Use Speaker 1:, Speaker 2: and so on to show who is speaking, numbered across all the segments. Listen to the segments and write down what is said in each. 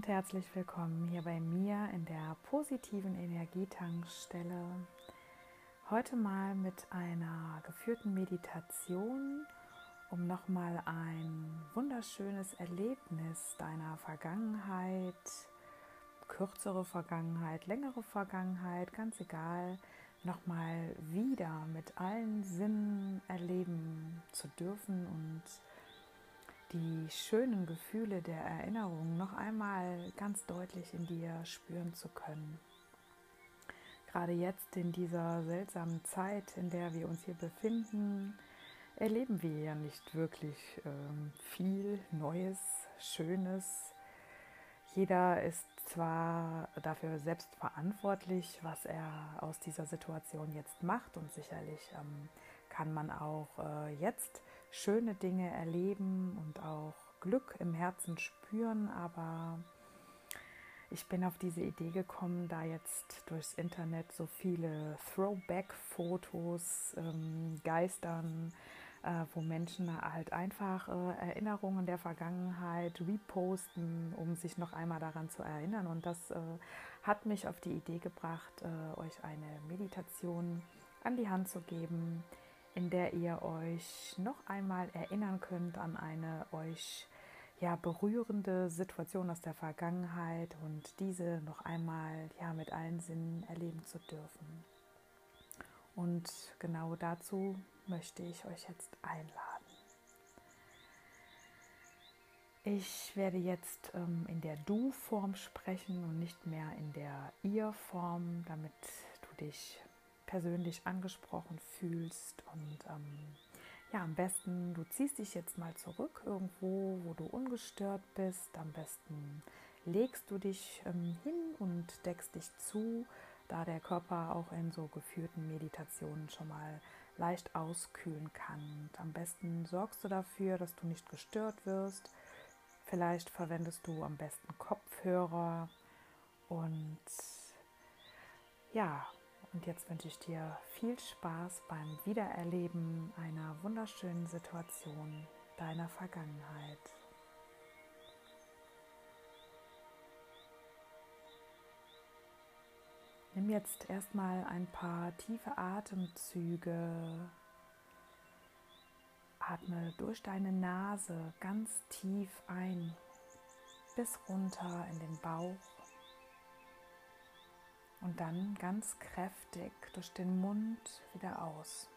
Speaker 1: und herzlich willkommen hier bei mir in der positiven Energietankstelle. Heute mal mit einer geführten Meditation, um nochmal ein wunderschönes Erlebnis deiner Vergangenheit, kürzere Vergangenheit, längere Vergangenheit, ganz egal, nochmal wieder mit allen Sinnen erleben zu dürfen und die schönen Gefühle der Erinnerung noch einmal ganz deutlich in dir spüren zu können. Gerade jetzt in dieser seltsamen Zeit, in der wir uns hier befinden, erleben wir ja nicht wirklich ähm, viel Neues, Schönes. Jeder ist zwar dafür selbst verantwortlich, was er aus dieser Situation jetzt macht und sicherlich ähm, kann man auch äh, jetzt schöne Dinge erleben und auch Glück im Herzen spüren, aber ich bin auf diese Idee gekommen, da jetzt durchs Internet so viele Throwback-Fotos ähm, geistern, äh, wo Menschen halt einfach äh, Erinnerungen der Vergangenheit reposten, um sich noch einmal daran zu erinnern. Und das äh, hat mich auf die Idee gebracht, äh, euch eine Meditation an die Hand zu geben, in der ihr euch noch einmal erinnern könnt an eine euch ja, berührende Situation aus der Vergangenheit und diese noch einmal ja, mit allen Sinnen erleben zu dürfen. Und genau dazu möchte ich euch jetzt einladen. Ich werde jetzt ähm, in der Du-Form sprechen und nicht mehr in der Ihr-Form, damit du dich persönlich angesprochen fühlst. Und ähm, ja, am besten, du ziehst dich jetzt mal zurück irgendwo, wo du ungestört bist. Am besten legst du dich ähm, hin und deckst dich zu, da der Körper auch in so geführten Meditationen schon mal leicht auskühlen kann. Und am besten sorgst du dafür, dass du nicht gestört wirst. Vielleicht verwendest du am besten Kopfhörer und ja, und jetzt wünsche ich dir viel Spaß beim Wiedererleben einer wunderschönen Situation deiner Vergangenheit. Nimm jetzt erstmal ein paar tiefe Atemzüge. Atme durch deine Nase ganz tief ein bis runter in den Bauch und dann ganz kräftig durch den Mund wieder aus.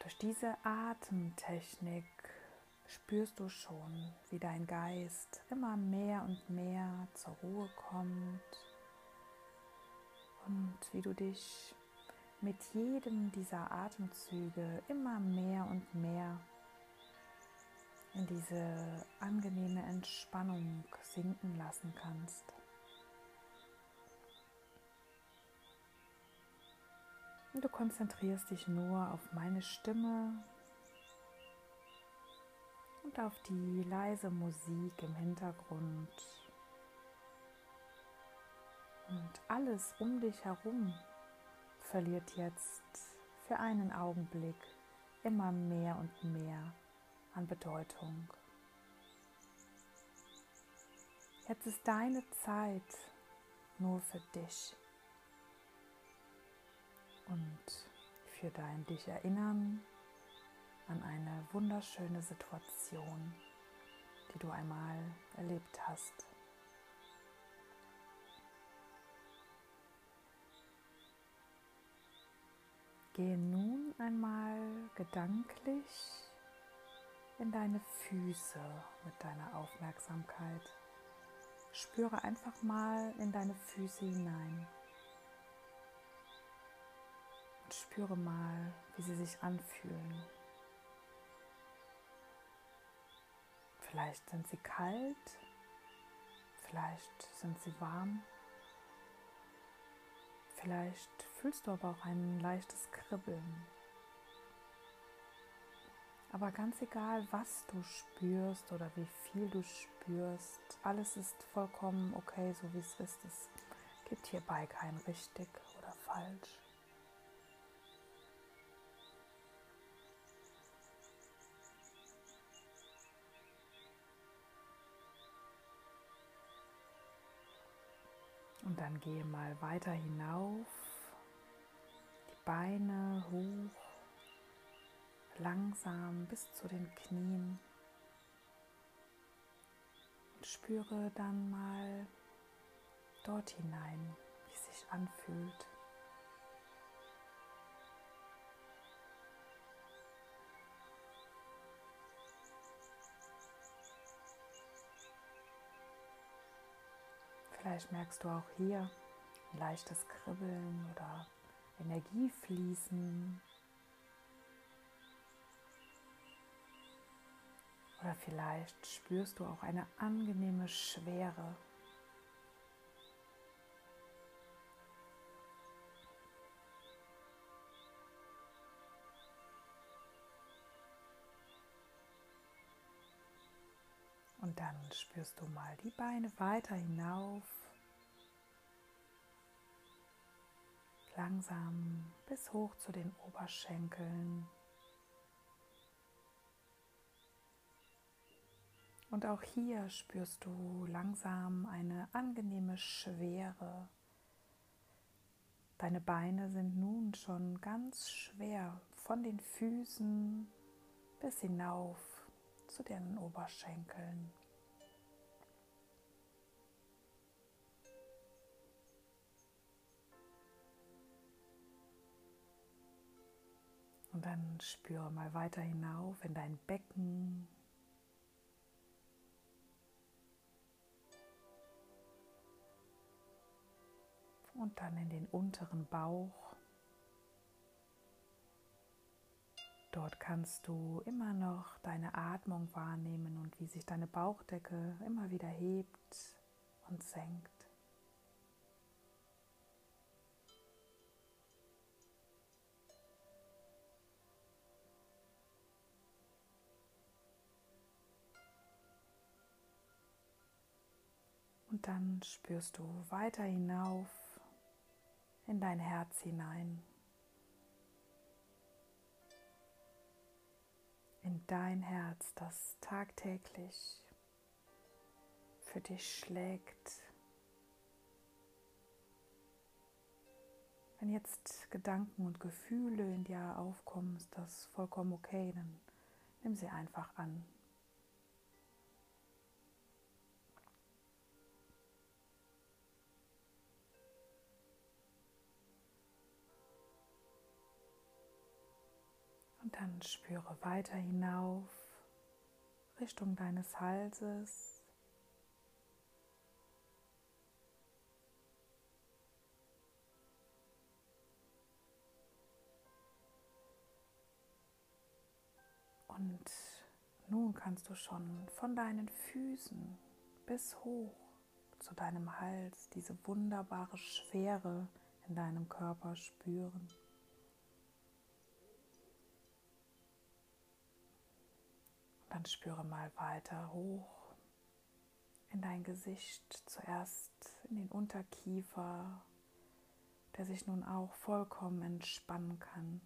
Speaker 1: Durch diese Atemtechnik spürst du schon, wie dein Geist immer mehr und mehr zur Ruhe kommt und wie du dich mit jedem dieser Atemzüge immer mehr und mehr diese angenehme Entspannung sinken lassen kannst. Und du konzentrierst dich nur auf meine Stimme und auf die leise Musik im Hintergrund. Und alles um dich herum verliert jetzt für einen Augenblick immer mehr und mehr an Bedeutung. Jetzt ist deine Zeit nur für dich und für dein dich erinnern an eine wunderschöne Situation, die du einmal erlebt hast. Gehe nun einmal gedanklich in deine Füße mit deiner Aufmerksamkeit. Spüre einfach mal in deine Füße hinein. Und spüre mal, wie sie sich anfühlen. Vielleicht sind sie kalt, vielleicht sind sie warm. Vielleicht fühlst du aber auch ein leichtes Kribbeln. Aber ganz egal, was du spürst oder wie viel du spürst, alles ist vollkommen okay, so wie es ist. Es gibt hierbei kein richtig oder falsch. Und dann gehe mal weiter hinauf, die Beine hoch langsam bis zu den Knien. Und spüre dann mal dort hinein, wie es sich anfühlt. Vielleicht merkst du auch hier ein leichtes Kribbeln oder Energiefließen. Oder vielleicht spürst du auch eine angenehme Schwere. Und dann spürst du mal die Beine weiter hinauf langsam bis hoch zu den Oberschenkeln. Und auch hier spürst du langsam eine angenehme Schwere. Deine Beine sind nun schon ganz schwer von den Füßen bis hinauf zu den Oberschenkeln. Und dann spüre mal weiter hinauf in dein Becken. Und dann in den unteren Bauch. Dort kannst du immer noch deine Atmung wahrnehmen und wie sich deine Bauchdecke immer wieder hebt und senkt. Und dann spürst du weiter hinauf in dein Herz hinein. In dein Herz, das tagtäglich für dich schlägt. Wenn jetzt Gedanken und Gefühle in dir aufkommen, ist das vollkommen okay, dann nimm sie einfach an. Und dann spüre weiter hinauf Richtung deines Halses. Und nun kannst du schon von deinen Füßen bis hoch zu deinem Hals diese wunderbare Schwere in deinem Körper spüren. Dann spüre mal weiter hoch in dein Gesicht, zuerst in den Unterkiefer, der sich nun auch vollkommen entspannen kann.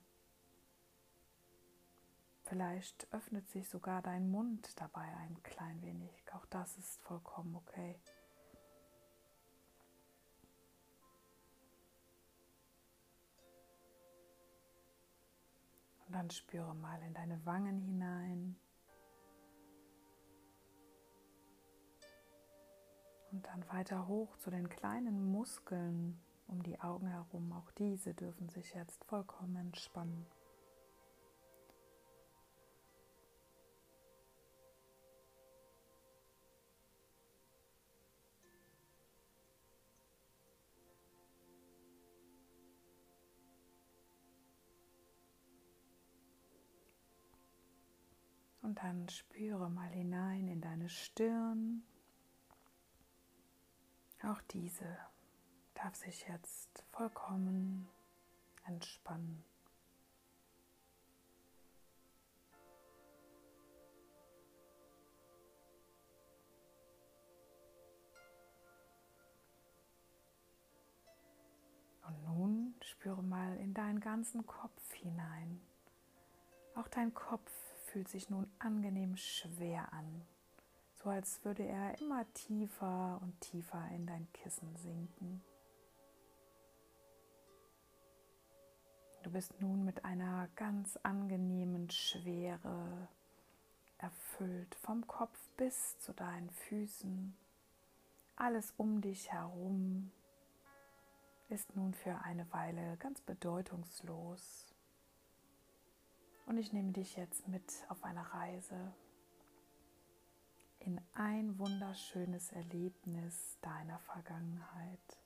Speaker 1: Vielleicht öffnet sich sogar dein Mund dabei ein klein wenig. Auch das ist vollkommen okay. Und dann spüre mal in deine Wangen hinein. Und dann weiter hoch zu den kleinen Muskeln um die Augen herum. Auch diese dürfen sich jetzt vollkommen entspannen. Und dann spüre mal hinein in deine Stirn, auch diese darf sich jetzt vollkommen entspannen. Und nun spüre mal in deinen ganzen Kopf hinein. Auch dein Kopf fühlt sich nun angenehm schwer an so als würde er immer tiefer und tiefer in dein Kissen sinken. Du bist nun mit einer ganz angenehmen Schwere erfüllt, vom Kopf bis zu deinen Füßen. Alles um dich herum ist nun für eine Weile ganz bedeutungslos. Und ich nehme dich jetzt mit auf eine Reise in ein wunderschönes Erlebnis deiner Vergangenheit,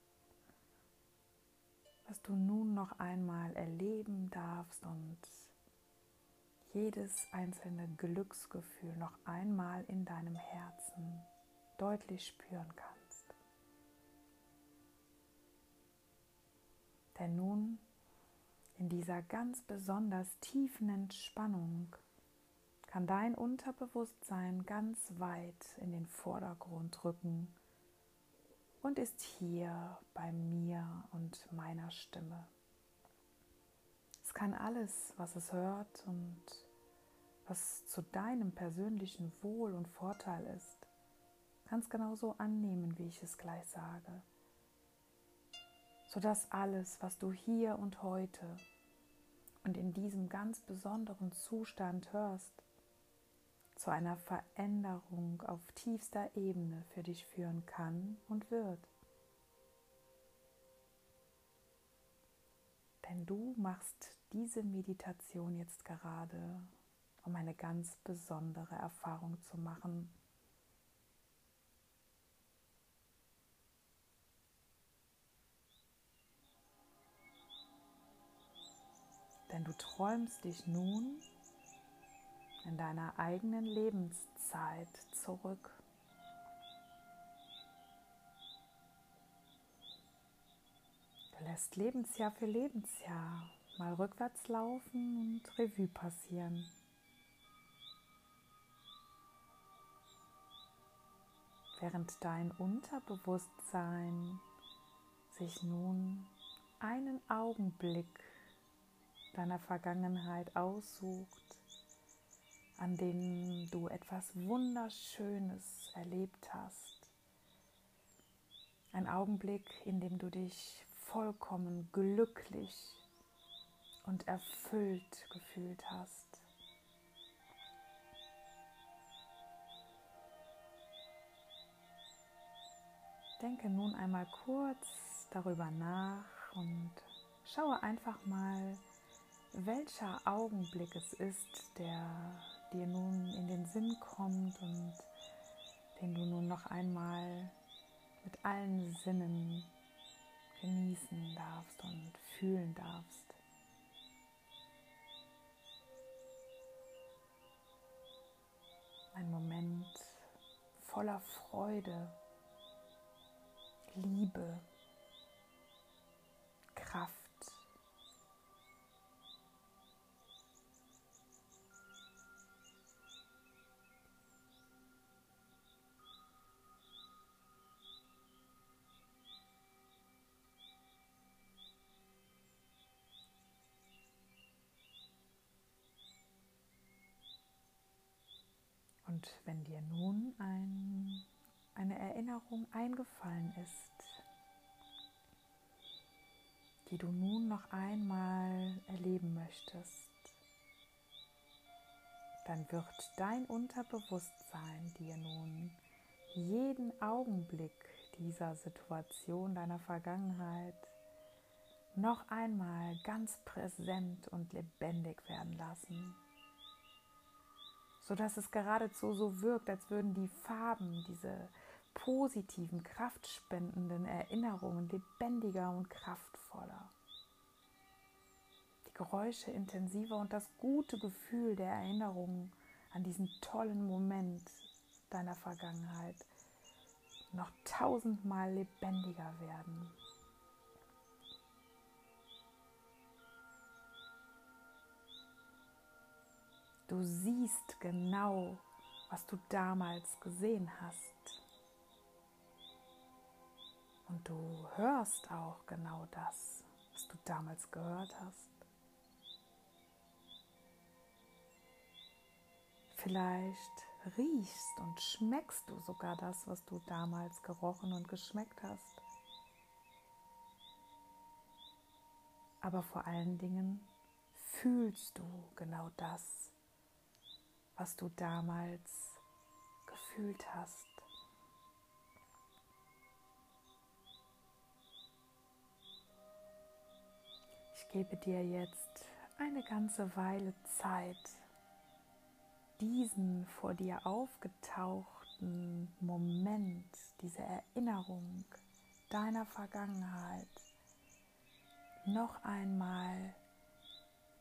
Speaker 1: was du nun noch einmal erleben darfst und jedes einzelne Glücksgefühl noch einmal in deinem Herzen deutlich spüren kannst. Denn nun in dieser ganz besonders tiefen Entspannung kann dein Unterbewusstsein ganz weit in den Vordergrund rücken und ist hier bei mir und meiner Stimme. Es kann alles, was es hört und was zu deinem persönlichen Wohl und Vorteil ist, ganz genauso annehmen, wie ich es gleich sage, sodass alles, was du hier und heute und in diesem ganz besonderen Zustand hörst, zu einer Veränderung auf tiefster Ebene für dich führen kann und wird. Denn du machst diese Meditation jetzt gerade um eine ganz besondere Erfahrung zu machen. Denn du träumst dich nun in deiner eigenen Lebenszeit zurück. Du lässt Lebensjahr für Lebensjahr mal rückwärts laufen und Revue passieren. während dein Unterbewusstsein sich nun einen Augenblick deiner Vergangenheit aussucht, an dem du etwas Wunderschönes erlebt hast. Ein Augenblick, in dem du dich vollkommen glücklich und erfüllt gefühlt hast. Denke nun einmal kurz darüber nach und schaue einfach mal, welcher Augenblick es ist, der dir nun in den Sinn kommt und den du nun noch einmal mit allen Sinnen genießen darfst und fühlen darfst. Ein Moment voller Freude Liebe, Und wenn dir nun ein eine Erinnerung eingefallen ist, die du nun noch einmal erleben möchtest, dann wird dein Unterbewusstsein dir nun jeden Augenblick dieser Situation deiner Vergangenheit noch einmal ganz präsent und lebendig werden lassen, sodass es geradezu so wirkt, als würden die Farben, diese positiven, kraftspendenden Erinnerungen lebendiger und kraftvoller. Die Geräusche intensiver und das gute Gefühl der Erinnerungen an diesen tollen Moment deiner Vergangenheit noch tausendmal lebendiger werden. Du siehst genau, was du damals gesehen hast. Und du hörst auch genau das, was du damals gehört hast. Vielleicht riechst und schmeckst du sogar das, was du damals gerochen und geschmeckt hast. aber vor allen Dingen fühlst du genau das, was du damals gefühlt hast. Ich gebe dir jetzt eine ganze Weile Zeit, diesen vor dir aufgetauchten Moment, diese Erinnerung deiner Vergangenheit noch einmal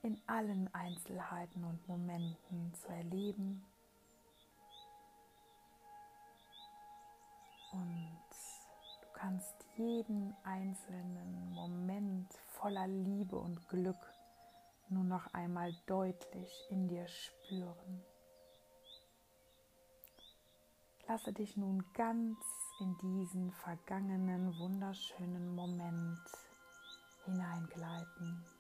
Speaker 1: in allen Einzelheiten und Momenten zu erleben und du kannst jeden einzelnen Moment voller Liebe und Glück nur noch einmal deutlich in dir spüren. Lasse dich nun ganz in diesen vergangenen wunderschönen Moment hineingleiten.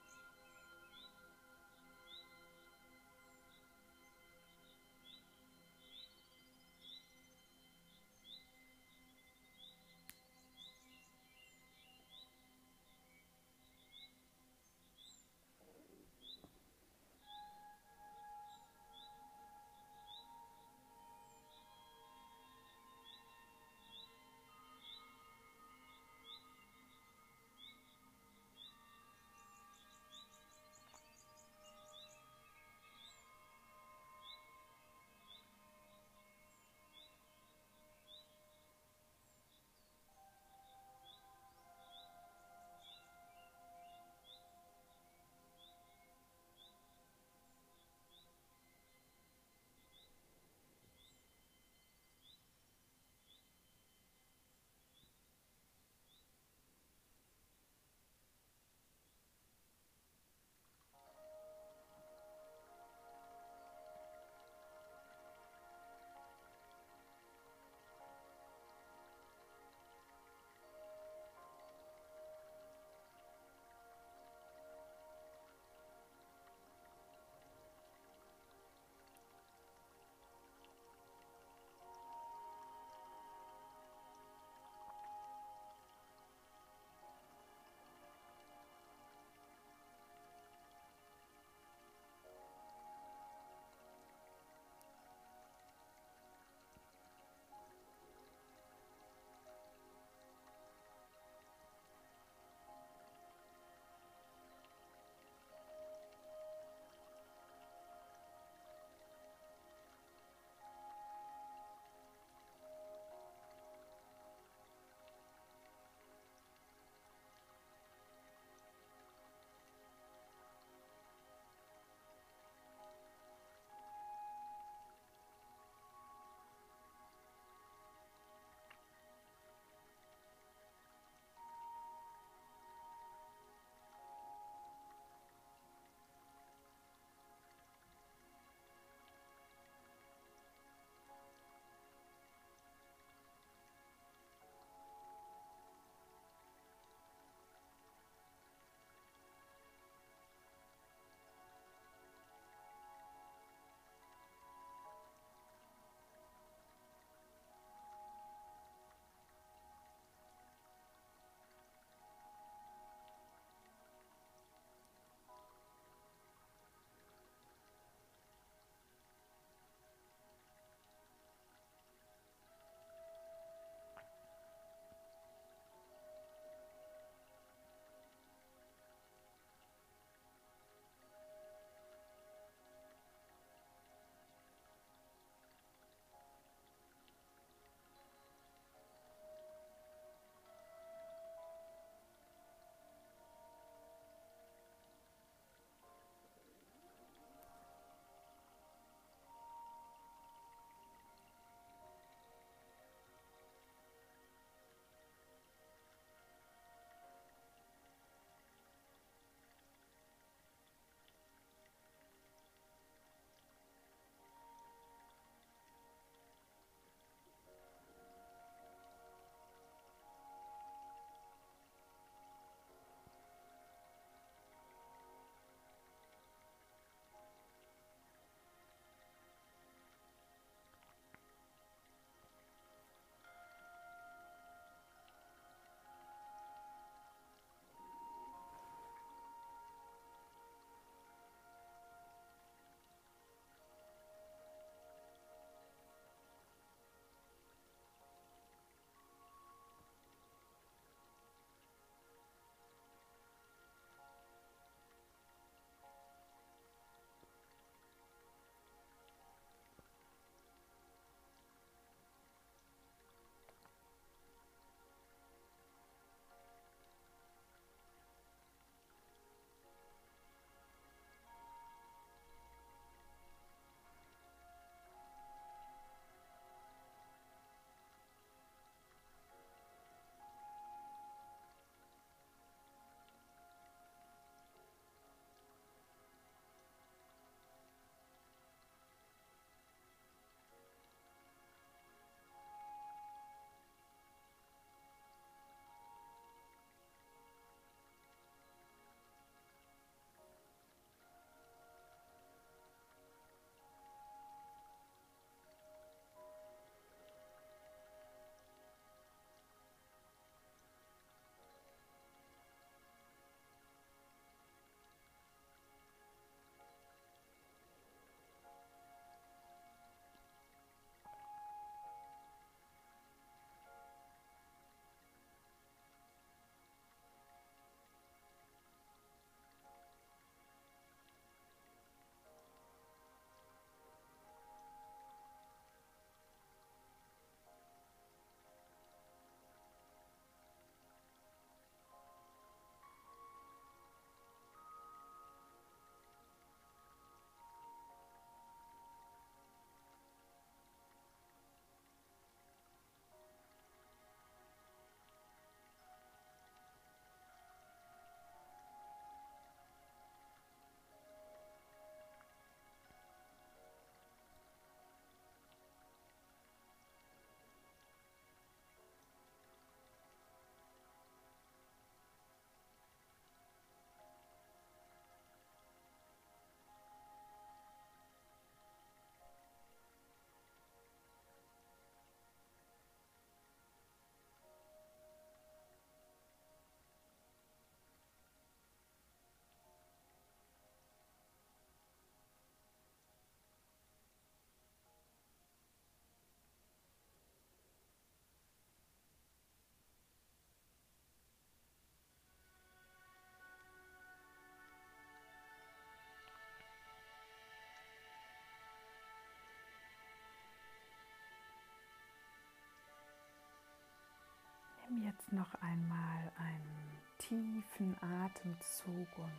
Speaker 1: Jetzt noch einmal einen tiefen Atemzug und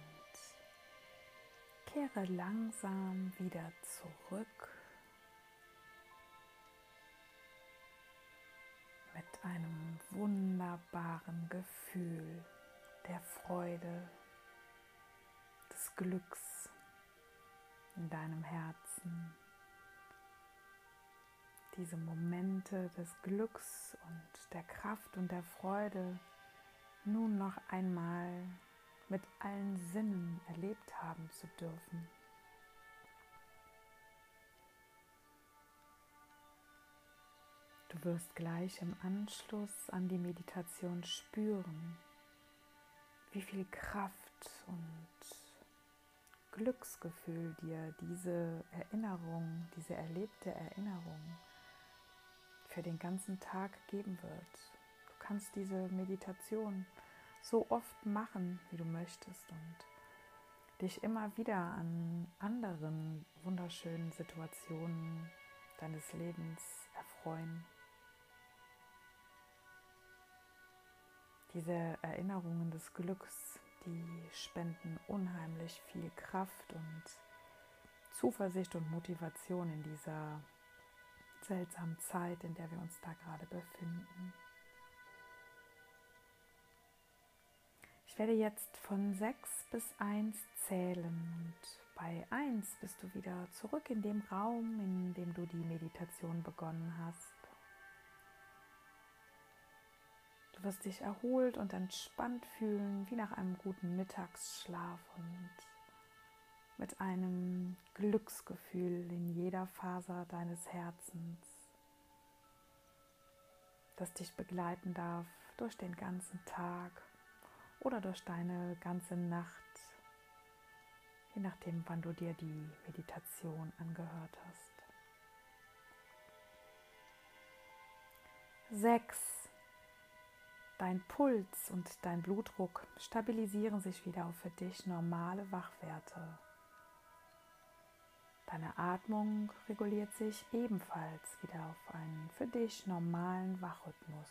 Speaker 1: kehre langsam wieder zurück mit einem wunderbaren Gefühl der Freude, des Glücks in deinem Herzen. Diese Momente des Glücks und der Kraft und der Freude nun noch einmal mit allen Sinnen erlebt haben zu dürfen. Du wirst gleich im Anschluss an die Meditation spüren, wie viel Kraft und Glücksgefühl dir diese Erinnerung, diese erlebte Erinnerung für den ganzen Tag geben wird. Du kannst diese Meditation so oft machen, wie du möchtest und dich immer wieder an anderen wunderschönen Situationen deines Lebens erfreuen. Diese Erinnerungen des Glücks, die spenden unheimlich viel Kraft und Zuversicht und Motivation in dieser seltsamen Zeit, in der wir uns da gerade befinden. Ich werde jetzt von 6 bis 1 zählen und bei 1 bist du wieder zurück in dem Raum, in dem du die Meditation begonnen hast. Du wirst dich erholt und entspannt fühlen, wie nach einem guten Mittagsschlaf und mit einem Glücksgefühl in jeder Faser deines Herzens, das dich begleiten darf durch den ganzen Tag oder durch deine ganze Nacht, je nachdem, wann du dir die Meditation angehört hast. Sechs. Dein Puls und dein Blutdruck stabilisieren sich wieder auf für dich normale Wachwerte. Deine Atmung reguliert sich ebenfalls wieder auf einen für dich normalen Wachrhythmus.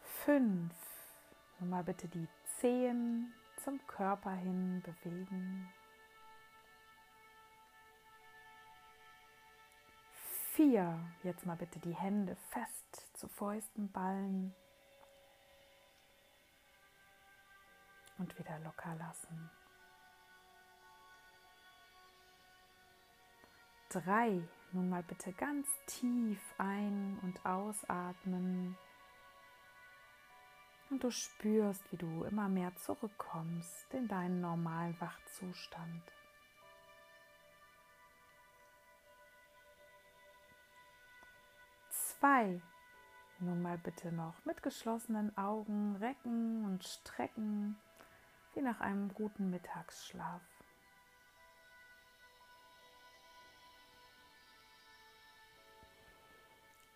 Speaker 1: Fünf. Nun mal bitte die Zehen zum Körper hin bewegen. Vier. Jetzt mal bitte die Hände fest zu Fäusten ballen. Und wieder locker lassen. Drei. Nun mal bitte ganz tief ein- und ausatmen. Und du spürst, wie du immer mehr zurückkommst in deinen normalen Wachzustand. zwei. Nun mal bitte noch mit geschlossenen Augen recken und strecken, wie nach einem guten Mittagsschlaf.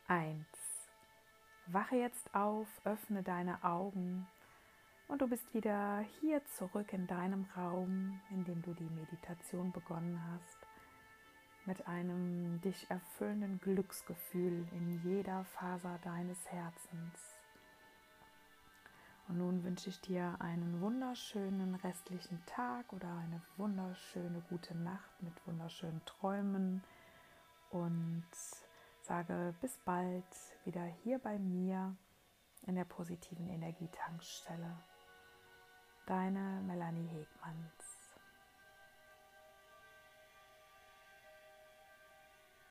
Speaker 1: Eins. Wache jetzt auf, öffne deine Augen und du bist wieder hier zurück in deinem Raum, in dem du die Meditation begonnen hast mit einem dich erfüllenden Glücksgefühl in jeder Faser deines Herzens. Und nun wünsche ich dir einen wunderschönen restlichen Tag oder eine wunderschöne gute Nacht mit wunderschönen Träumen und sage bis bald wieder hier bei mir in der positiven Energietankstelle. Deine Melanie Hegmanns.